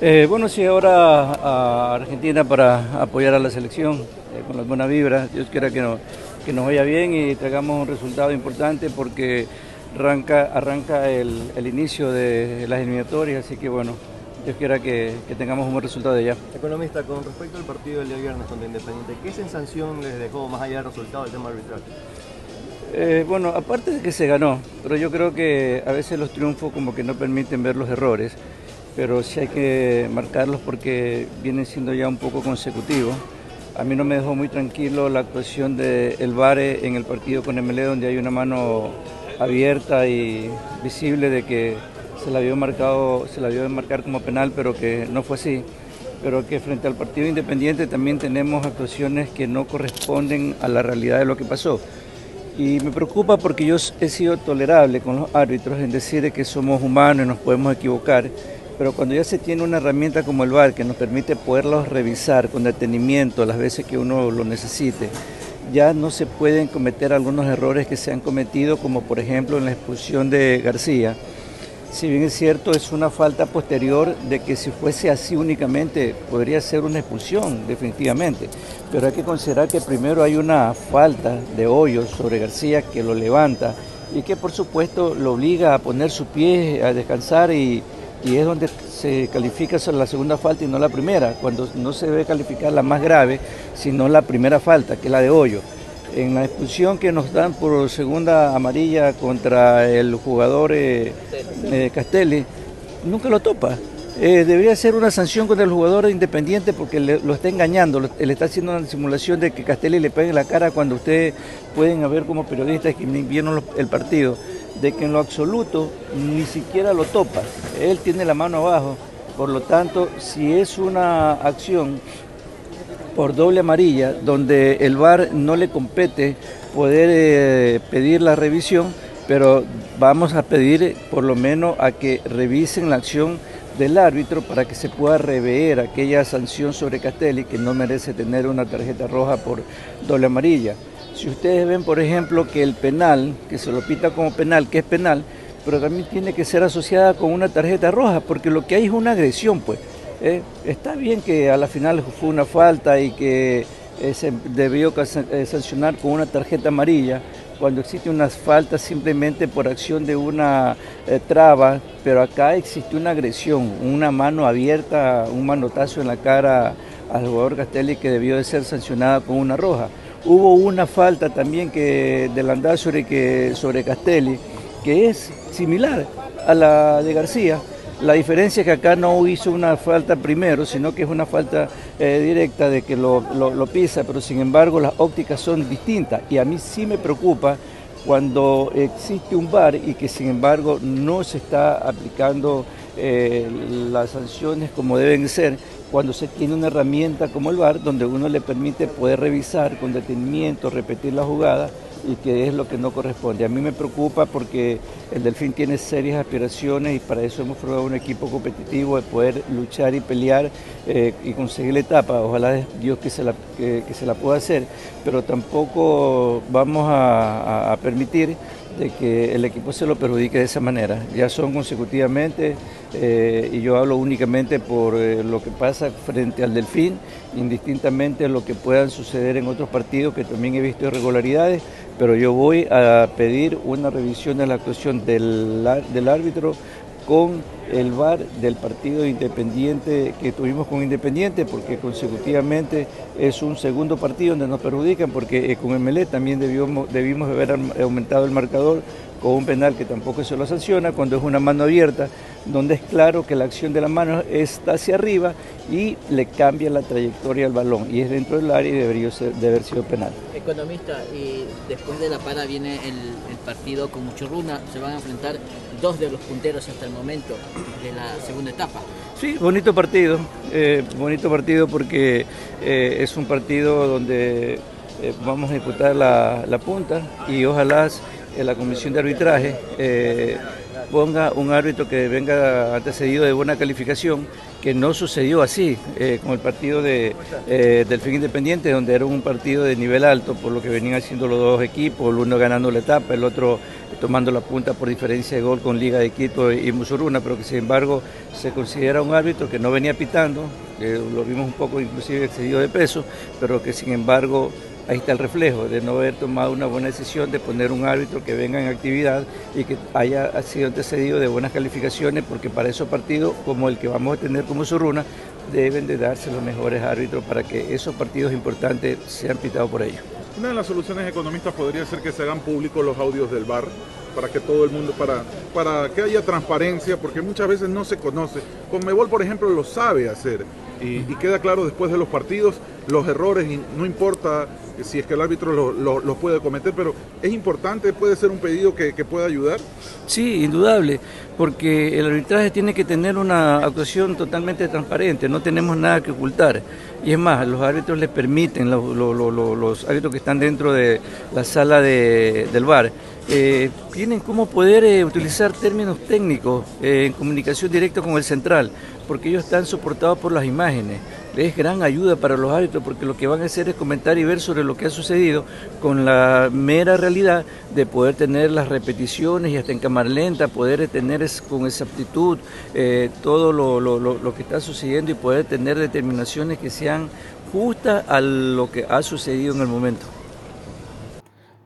Eh, bueno, sí, ahora a Argentina para apoyar a la selección eh, con las buenas vibras. Dios quiera que, no- que nos vaya bien y traigamos un resultado importante porque arranca, arranca el, el inicio de las eliminatorias, así que bueno, Dios quiera que, que tengamos un buen resultado de allá. Economista, con respecto al partido del día viernes contra Independiente, ¿qué sensación les dejó más allá del resultado del tema arbitral? Eh, bueno, aparte de que se ganó, pero yo creo que a veces los triunfos como que no permiten ver los errores, pero sí hay que marcarlos porque vienen siendo ya un poco consecutivos. A mí no me dejó muy tranquilo la actuación de El Vare en el partido con MLE, donde hay una mano abierta y visible de que se la vio marcado, se la vio como penal, pero que no fue así. Pero que frente al partido independiente también tenemos actuaciones que no corresponden a la realidad de lo que pasó. Y me preocupa porque yo he sido tolerable con los árbitros en decir que somos humanos y nos podemos equivocar, pero cuando ya se tiene una herramienta como el VAR que nos permite poderlos revisar con detenimiento las veces que uno lo necesite, ya no se pueden cometer algunos errores que se han cometido, como por ejemplo en la expulsión de García. Si bien es cierto, es una falta posterior de que si fuese así únicamente podría ser una expulsión, definitivamente. Pero hay que considerar que primero hay una falta de hoyo sobre García que lo levanta y que por supuesto lo obliga a poner su pie, a descansar y, y es donde se califica la segunda falta y no la primera, cuando no se debe calificar la más grave, sino la primera falta, que es la de hoyo. En la expulsión que nos dan por segunda amarilla contra el jugador eh, eh, Castelli, nunca lo topa. Eh, debería ser una sanción contra el jugador independiente porque lo está engañando, le está haciendo una simulación de que Castelli le pegue la cara cuando ustedes pueden ver como periodistas que vieron el partido de que en lo absoluto ni siquiera lo topa. Él tiene la mano abajo. Por lo tanto, si es una acción por doble amarilla, donde el VAR no le compete poder eh, pedir la revisión, pero vamos a pedir por lo menos a que revisen la acción del árbitro para que se pueda rever aquella sanción sobre Castelli que no merece tener una tarjeta roja por doble amarilla. Si ustedes ven, por ejemplo, que el penal, que se lo pita como penal, que es penal, pero también tiene que ser asociada con una tarjeta roja, porque lo que hay es una agresión, pues. ¿Eh? está bien que a la final fue una falta y que eh, se debió eh, sancionar con una tarjeta amarilla, cuando existe una falta simplemente por acción de una traba, pero acá existe una agresión, una mano abierta, un manotazo en la cara al jugador Castelli que debió de ser sancionada con una roja. Hubo una falta también que del Landazuri que sobre Castelli, que es similar a la de García. La diferencia es que acá no hizo una falta primero, sino que es una falta eh, directa de que lo, pisa, pero sin embargo las ópticas son distintas. Y a mí sí me preocupa cuando existe un bar y que sin embargo no se está aplicando eh, las sanciones como deben ser cuando se tiene una herramienta como el VAR, donde uno le permite poder revisar con detenimiento, repetir la jugada y que es lo que no corresponde. A mí me preocupa porque el Delfín tiene serias aspiraciones y para eso hemos formado un equipo competitivo de poder luchar y pelear eh, y conseguir la etapa. Ojalá Dios que se la, que, se la pueda hacer, pero tampoco vamos a permitir de que el equipo se lo perjudique de esa manera. Ya son consecutivamente, eh, y yo hablo únicamente por eh, lo que pasa frente al Delfín, indistintamente lo que puedan suceder en otros partidos, que también he visto irregularidades, pero yo voy a pedir una revisión de la actuación del, árbitro con el VAR del partido independiente que tuvimos con Independiente, porque consecutivamente es un segundo partido donde nos perjudican, porque eh, con MLE también debimos, debimos haber aumentado el marcador con un penal que tampoco se lo sanciona, cuando es una mano abierta, donde es claro que la acción de la mano está hacia arriba y le cambia la trayectoria al balón, y es dentro del área y debería de haber sido penal. Economista, y después de la para viene el, el partido con mucho runa, se van a enfrentar dos de los punteros hasta el momento de la segunda etapa. Sí, bonito partido, eh, bonito partido porque eh, es un partido donde eh, vamos a disputar la, la, punta y ojalá la comisión de arbitraje ponga un árbitro que venga antecedido de buena calificación, que no sucedió así con el partido de, del fin independiente, donde era un partido de nivel alto, por lo que venían haciendo los dos equipos, el uno ganando la etapa, el otro tomando la punta por diferencia de gol con Liga de Quito y Musuruna, pero que sin embargo se considera un árbitro que no venía pitando, lo vimos un poco inclusive excedido de peso, pero que sin embargo ahí está el reflejo de no haber tomado una buena decisión de poner un árbitro que venga en actividad y que haya sido antecedido de buenas calificaciones, porque para esos partidos, como el que vamos a tener como Suruna, deben de darse los mejores árbitros para que esos partidos importantes sean pitados por ellos. Una de las soluciones economistas podría ser que se hagan públicos los audios del bar para que todo el mundo, para, para que haya transparencia, porque muchas veces no se conoce. Conmebol, por ejemplo, lo sabe hacer. Y, queda claro después de los partidos los errores, no importa si es que el árbitro los puede cometer, pero es importante, puede ser un pedido que, pueda ayudar. Sí, indudable, porque el arbitraje tiene que tener una actuación totalmente transparente, no tenemos nada que ocultar. Y es más, los árbitros les permiten, los, los, árbitros que están dentro de la sala de, del bar, eh, tienen cómo poder eh, utilizar términos técnicos eh, en comunicación directa con el central, porque ellos están soportados por las imágenes. Es gran ayuda para los árbitros porque lo que van a hacer es comentar y ver sobre lo que ha sucedido con la mera realidad de poder tener las repeticiones y hasta en cámara lenta, poder tener con exactitud todo lo, lo que está sucediendo y poder tener determinaciones que sean justas a lo que ha sucedido en el momento.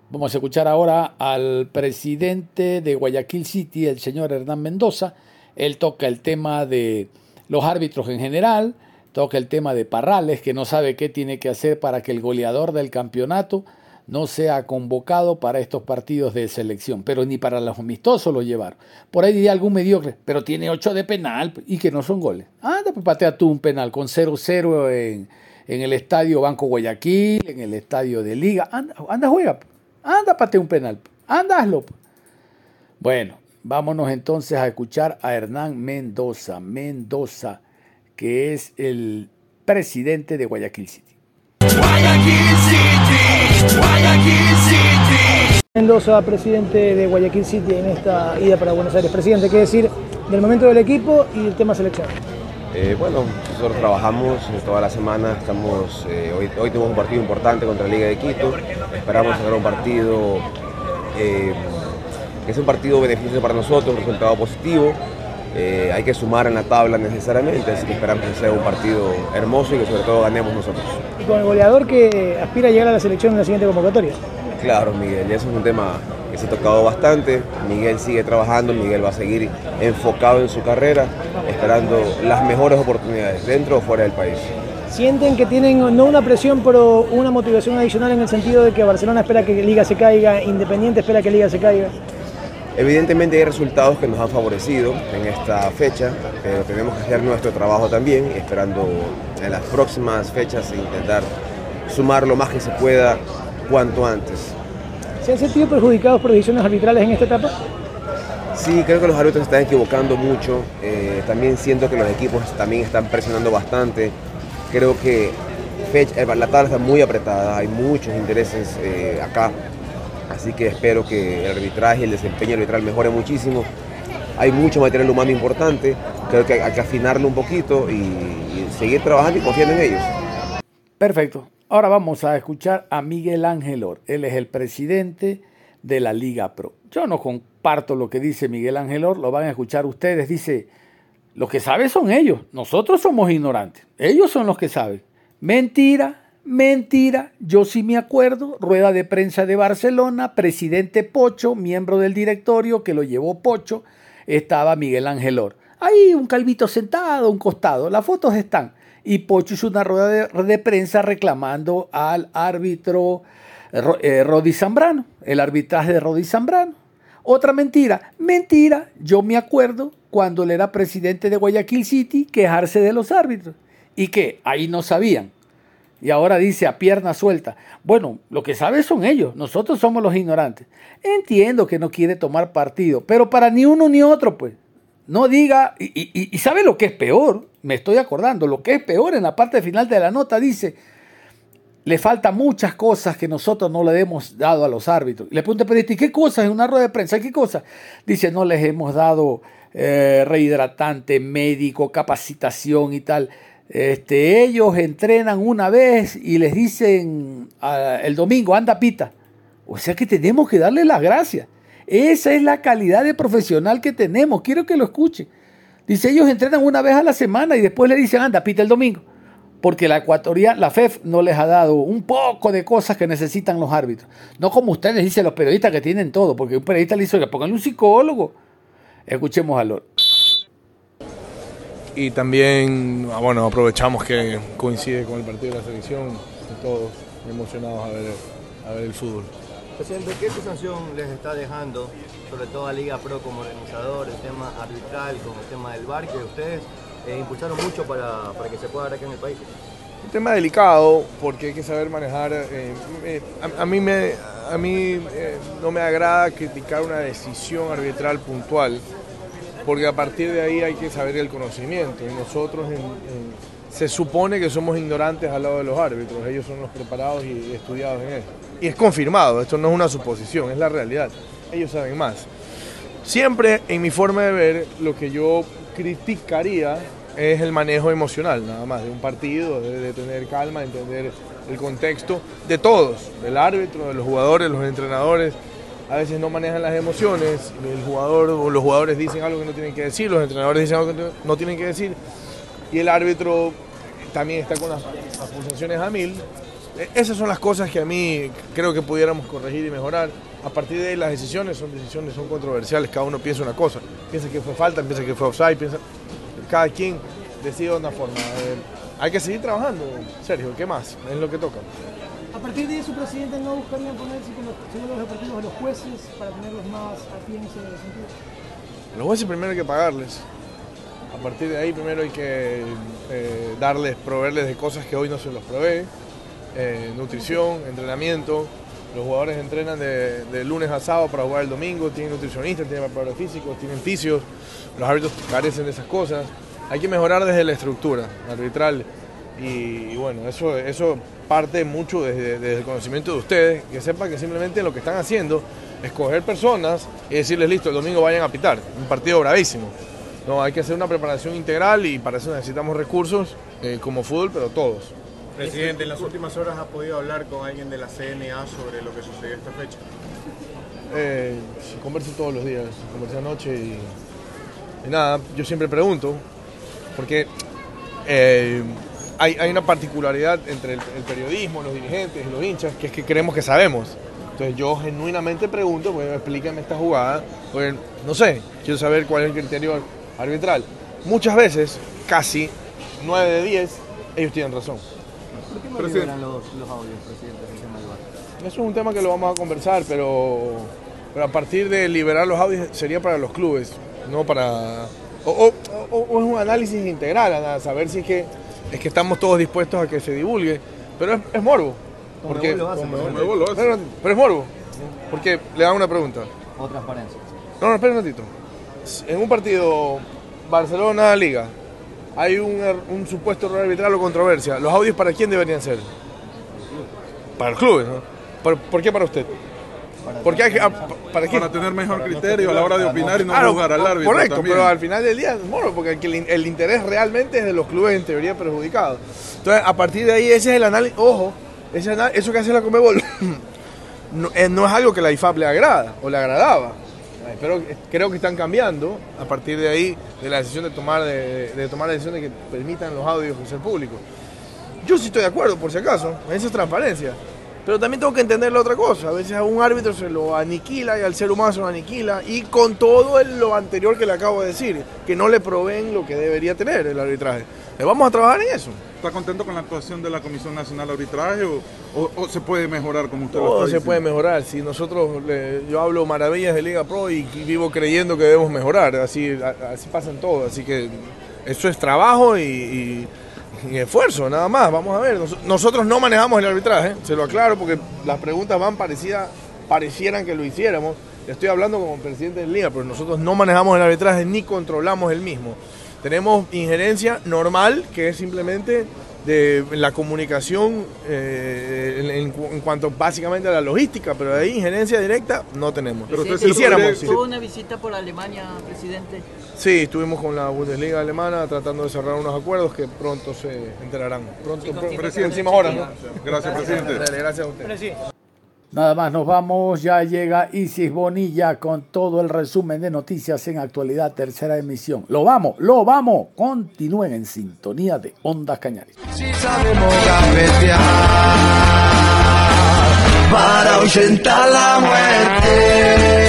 Vamos a escuchar ahora al presidente de Guayaquil City, el señor Hernán Mendoza. Él toca el tema de los árbitros en general, toca el tema de Parrales, que no sabe qué tiene que hacer para que el goleador del campeonato no sea convocado para estos partidos de selección, pero ni para los amistosos lo llevaron. Por ahí diría algún mediocre, pero tiene ocho de penal y que no son goles. Anda, pues patea tú un penal con 0-0 en, en, el estadio Banco Guayaquil, en el estadio de Liga. Anda, anda juega. Anda, pate un penal. Anda, Bueno, vámonos entonces a escuchar a Hernán Mendoza. Mendoza, que es el presidente de Guayaquil City. Guayaquil City, Guayaquil City. Mendoza, presidente de Guayaquil City en esta ida para Buenos Aires. Presidente, ¿qué decir del momento del equipo y del tema selección? Eh, bueno, nosotros trabajamos toda la semana, estamos, eh, hoy, hoy tenemos un partido importante contra la Liga de Quito, esperamos sacar un partido eh, es un partido beneficioso para nosotros, un resultado positivo, hay que sumar en la tabla necesariamente, así que esperamos que sea un partido hermoso y que sobre todo ganemos nosotros. ¿Y con el goleador que aspira a llegar a la selección en la siguiente convocatoria? Claro, Miguel, eso es un tema que se ha tocado bastante. Miguel sigue trabajando, Miguel va a seguir enfocado en su carrera, esperando las mejores oportunidades dentro o fuera del país. ¿Sienten que tienen no una presión, pero una motivación adicional en el sentido de que Barcelona espera que Liga se caiga, Independiente espera que Liga se caiga? Evidentemente hay resultados que nos han favorecido en esta fecha, pero tenemos que hacer nuestro trabajo también, esperando en las próximas fechas intentar sumar lo más que se pueda cuanto antes. ¿Se han sentido perjudicados por decisiones arbitrales en esta etapa? Sí, creo que los árbitros se están equivocando mucho. Eh, también siento que los equipos también están presionando bastante. Creo que eh, la tabla está muy apretada, hay muchos intereses eh, acá. Así que espero que el arbitraje el desempeño arbitral mejore muchísimo. Hay mucho material humano importante, creo que hay que afinarlo un poquito y, y seguir trabajando y confiando en ellos. Perfecto. Ahora vamos a escuchar a Miguel Ángel Or. Él es el presidente de la Liga Pro. Yo no comparto lo que dice Miguel Ángel Or, lo van a escuchar ustedes. Dice, lo que saben son ellos, nosotros somos ignorantes, ellos son los que saben. Mentira, mentira, yo sí me acuerdo, rueda de prensa de Barcelona, presidente Pocho, miembro del directorio que lo llevó Pocho, estaba Miguel Ángel Or. Ahí un calvito sentado, un costado, las fotos están y Pocho hizo una rueda de, prensa reclamando al árbitro eh, Rodi Zambrano, el arbitraje de Rodi Zambrano. Otra mentira, mentira, yo me acuerdo cuando él era presidente de Guayaquil City quejarse de los árbitros y que ahí no sabían. Y ahora dice a pierna suelta. Bueno, lo que sabe son ellos, nosotros somos los ignorantes. Entiendo que no quiere tomar partido, pero para ni uno ni otro, pues. No diga, y, sabe lo que es peor, me estoy acordando, lo que es peor en la parte final de la nota dice, le falta muchas cosas que nosotros no le hemos dado a los árbitros. Le pregunto, pero ¿y qué cosas en una rueda de prensa? ¿Qué cosas? Dice, no les hemos dado eh, rehidratante, médico, capacitación y tal. Este, ellos entrenan una vez y les dicen ah, el domingo, anda pita. O sea que tenemos que darle las gracias. Esa es la calidad de profesional que tenemos. Quiero que lo escuche. Dice, ellos entrenan una vez a la semana y después le dicen, anda, pita el domingo. Porque la ecuatoriana, la FEF no les ha dado un poco de cosas que necesitan los árbitros. No como ustedes dicen los periodistas que tienen todo, porque un periodista le dice, pónganle un psicólogo. Escuchemos a Lord. Y también, ah, bueno, aprovechamos que coincide con el partido de la selección, todos emocionados a ver, a ver el fútbol. Presidente, ¿qué sensación les está dejando, sobre todo a Liga Pro como organizador, el tema arbitral, con el tema del bar, que ustedes eh, impulsaron mucho para, para, que se pueda dar acá en el país. Un tema delicado porque hay que saber manejar. Eh, eh, a, a, mí, me, a mí no me agrada criticar una decisión arbitral puntual porque a partir de ahí hay que saber el conocimiento. Y nosotros se supone que somos ignorantes al lado de los árbitros, ellos son los preparados y estudiados en esto. Y es confirmado, esto no es una suposición, es la realidad. Ellos saben más. Siempre en mi forma de ver, lo que yo criticaría es el manejo emocional, nada más, de un partido, de, de tener calma, de entender el contexto de todos, del árbitro, de los jugadores, los entrenadores. A veces no manejan las emociones, el jugador o los jugadores dicen algo que no tienen que decir, los entrenadores dicen algo que no tienen que decir y el árbitro también está con las pulsaciones a mil. Esas son las cosas que a mí creo que pudiéramos corregir y mejorar. A partir de ahí las decisiones son decisiones, son controversiales, cada uno piensa una cosa. Piensa que fue falta, piensa que fue offside, piensa... cada quien decide de una forma. Eh, hay que seguir trabajando, Sergio, ¿qué más? Es lo que toca. A partir de eso, presidente, ¿no buscarían ponerse con los segundos deportivos de los jueces para tenerlos más aquí en ese sentido? Los jueces primero hay que pagarles. A partir de ahí primero hay que eh, darles, proveerles de cosas que hoy no se los provee. Eh, nutrición, entrenamiento. Los jugadores entrenan de, de, lunes a sábado para jugar el domingo, tienen nutricionistas, tienen preparadores físicos, tienen fisios. Los árbitros carecen de esas cosas. Hay que mejorar desde la estructura arbitral. Y, y bueno, eso, eso parte mucho desde, desde, el conocimiento de ustedes, que sepan que simplemente lo que están haciendo es coger personas y decirles, listo, el domingo vayan a pitar. Un partido bravísimo. No, hay que hacer una preparación integral y para eso necesitamos recursos eh, como fútbol, pero todos. Presidente, en las últimas horas ha podido hablar con alguien de la CNA sobre lo que sucedió esta fecha. Eh, converso todos los días, conversé anoche y, y, nada, yo siempre pregunto, porque eh, hay, hay, una particularidad entre el, el, periodismo, los dirigentes los hinchas, que es que creemos que sabemos. Entonces yo genuinamente pregunto, pues explícame esta jugada, porque no sé, quiero saber cuál es el criterio arbitral. Muchas veces, casi 9 de 10, ellos tienen razón. ¿Por qué no liberan los, los audios, presidente, del tema del bar? Eso es un tema que lo vamos a conversar, pero, pero a partir de liberar los audios sería para los clubes, no para... O, o, o, o es un análisis integral, a saber si es que, es que estamos todos dispuestos a que se divulgue, pero es, es morbo. Porque, lo hace, como lo hace. Pero, pero, es morbo, porque le dan una pregunta. O transparencia. No, no, espera un ratito. En un partido Barcelona-Liga hay un, er, un, supuesto error arbitral o controversia. ¿Los audios para quién deberían ser? Para el club, ¿no? ¿Por, ¿por qué para usted? Para, Porque hay ah, para, para tener mejor criterio a la hora de opinar y no claro, juzgar al árbitro. Correcto, también. pero al final del día es morbo, porque el, el, interés realmente es de los clubes en teoría perjudicados. Entonces, a partir de ahí, ese es el análisis. Ojo, ese análisis, eso que hace la Comebol no, eh, no es algo que la IFAP le agrada o le agradaba. Pero creo que están cambiando a partir de ahí, de la decisión de tomar, de, de tomar la decisión de que permitan los audios ser públicos. Yo sí estoy de acuerdo, por si acaso, esa es transparencia. Pero también tengo que entender la otra cosa. A veces a un árbitro se lo aniquila y al ser humano se lo aniquila. Y con todo lo anterior que le acabo de decir, que no le proveen lo que debería tener el arbitraje. ¿Le vamos a trabajar en eso? ¿Está contento con la actuación de la Comisión Nacional de Arbitraje o, o, o se puede mejorar como usted Todo lo está se puede mejorar. Si nosotros, le, yo hablo maravillas de Liga Pro y, y vivo creyendo que debemos mejorar. Así, a, así pasan todo. Así que eso es trabajo y, y esfuerzo, nada más. Vamos a ver. Nos, nosotros no manejamos el arbitraje, se lo aclaro porque las preguntas van parecidas, parecieran que lo hiciéramos. Estoy hablando como presidente de Liga, pero nosotros no manejamos el arbitraje ni controlamos el mismo. Tenemos injerencia normal, que es simplemente de la comunicación eh, en, cuanto básicamente a la logística, pero de ahí injerencia directa no tenemos. Pero usted hiciéramos. ¿Tuvo una visita por Alemania, presidente? Sí, estuvimos con la Bundesliga alemana tratando de cerrar unos acuerdos que pronto se enterarán. Pronto, pronto próximas horas. ¿no? Gracias, presidente. Dale, gracias a usted. Nada más, nos vamos. Ya llega Isis Bonilla con todo el resumen de noticias en actualidad, tercera emisión. Lo vamos, lo vamos. Continúen en sintonía de Ondas Cañares. Si sabemos para ahuyentar la muerte.